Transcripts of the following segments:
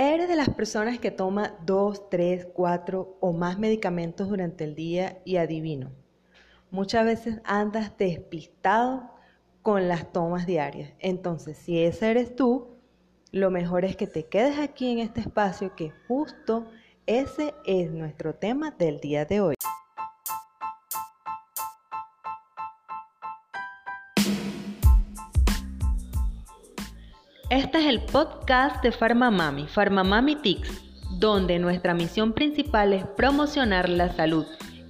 ¿Eres de las personas que toma dos, tres, cuatro o más medicamentos durante el día y adivino? Muchas veces andas despistado con las tomas diarias. Entonces, si ese eres tú, lo mejor es que te quedes aquí en este espacio que justo ese es nuestro tema del día de hoy. Este es el podcast de Farmamami, Farmamami Tics, donde nuestra misión principal es promocionar la salud,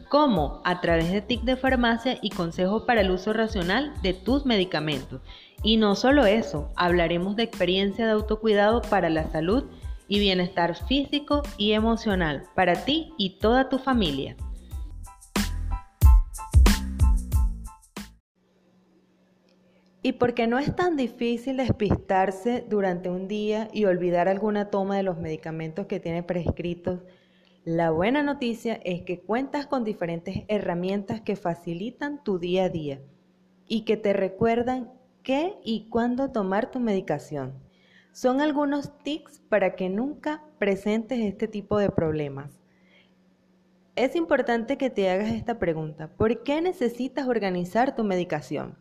como a través de tics de farmacia y consejos para el uso racional de tus medicamentos. Y no solo eso, hablaremos de experiencia de autocuidado para la salud y bienestar físico y emocional para ti y toda tu familia. Y porque no es tan difícil despistarse durante un día y olvidar alguna toma de los medicamentos que tiene prescritos, la buena noticia es que cuentas con diferentes herramientas que facilitan tu día a día y que te recuerdan qué y cuándo tomar tu medicación. Son algunos tics para que nunca presentes este tipo de problemas. Es importante que te hagas esta pregunta. ¿Por qué necesitas organizar tu medicación?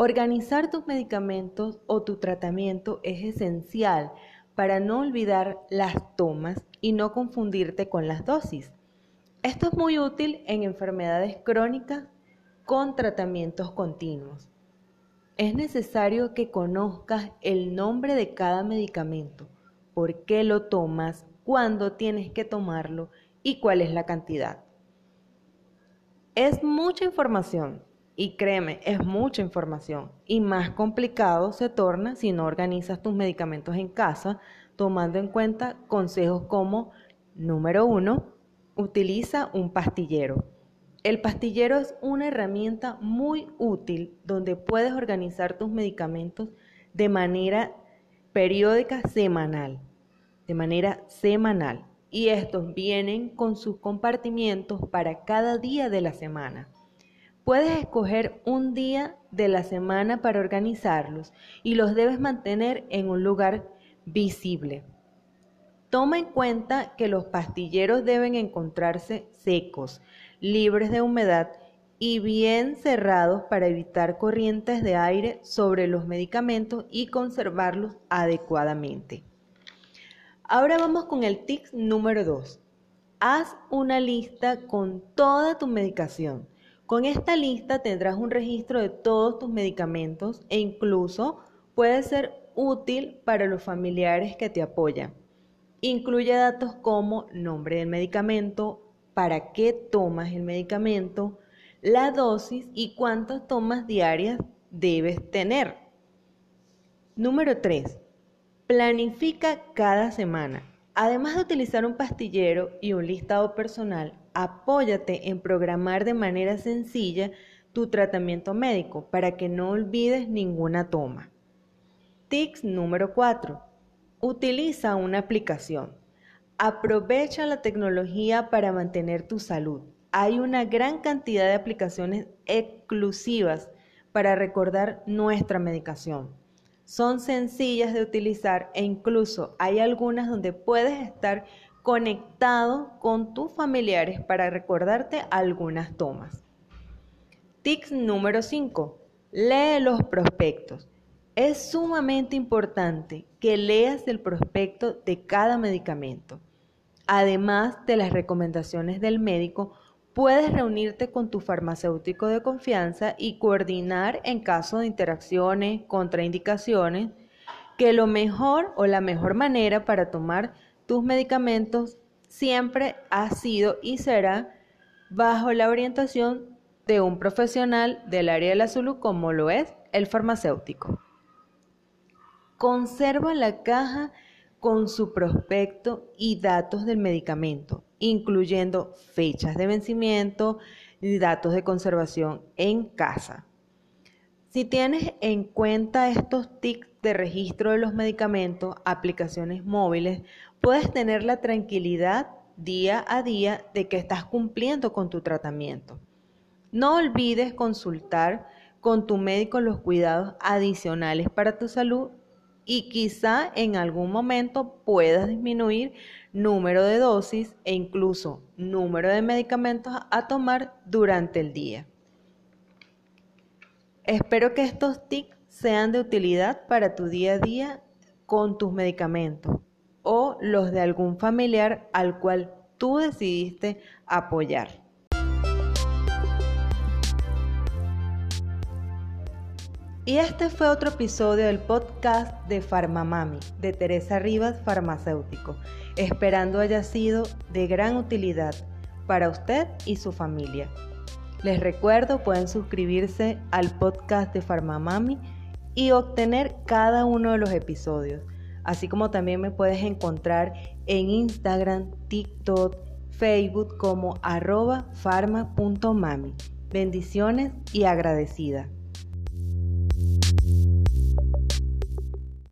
Organizar tus medicamentos o tu tratamiento es esencial para no olvidar las tomas y no confundirte con las dosis. Esto es muy útil en enfermedades crónicas con tratamientos continuos. Es necesario que conozcas el nombre de cada medicamento, por qué lo tomas, cuándo tienes que tomarlo y cuál es la cantidad. Es mucha información, y créeme, es mucha información y más complicado se torna si no organizas tus medicamentos en casa, tomando en cuenta consejos como, número uno, utiliza un pastillero. El pastillero es una herramienta muy útil donde puedes organizar tus medicamentos de manera periódica semanal, de manera semanal. Y estos vienen con sus compartimientos para cada día de la semana. Puedes escoger un día de la semana para organizarlos y los debes mantener en un lugar visible. Toma en cuenta que los pastilleros deben encontrarse secos, libres de humedad y bien cerrados para evitar corrientes de aire sobre los medicamentos y conservarlos adecuadamente. Ahora vamos con el tip número 2. Haz una lista con toda tu medicación con esta lista tendrás un registro de todos tus medicamentos e incluso puede ser útil para los familiares que te apoyan. Incluye datos como nombre del medicamento, para qué tomas el medicamento, la dosis y cuántas tomas diarias debes tener. Número 3. Planifica cada semana. Además de utilizar un pastillero y un listado personal, apóyate en programar de manera sencilla tu tratamiento médico para que no olvides ninguna toma. Tips número 4. Utiliza una aplicación. Aprovecha la tecnología para mantener tu salud. Hay una gran cantidad de aplicaciones exclusivas para recordar nuestra medicación. Son sencillas de utilizar e incluso hay algunas donde puedes estar conectado con tus familiares para recordarte algunas tomas. Tips número 5. Lee los prospectos. Es sumamente importante que leas el prospecto de cada medicamento. Además de las recomendaciones del médico, puedes reunirte con tu farmacéutico de confianza y coordinar en caso de interacciones, contraindicaciones, que lo mejor o la mejor manera para tomar tus medicamentos siempre ha sido y será bajo la orientación de un profesional del área de la salud como lo es el farmacéutico. Conserva la caja con su prospecto y datos del medicamento, incluyendo fechas de vencimiento y datos de conservación en casa. Si tienes en cuenta estos tics de registro de los medicamentos, aplicaciones móviles, puedes tener la tranquilidad día a día de que estás cumpliendo con tu tratamiento. No olvides consultar con tu médico los cuidados adicionales para tu salud y quizá en algún momento puedas disminuir número de dosis e incluso número de medicamentos a tomar durante el día. Espero que estos tics sean de utilidad para tu día a día con tus medicamentos o los de algún familiar al cual tú decidiste apoyar. Y este fue otro episodio del podcast de Farmamami de Teresa Rivas Farmacéutico, esperando haya sido de gran utilidad para usted y su familia. Les recuerdo, pueden suscribirse al podcast de Farmamami y obtener cada uno de los episodios, así como también me puedes encontrar en Instagram, TikTok, Facebook como arroba farma.mami. Bendiciones y agradecida.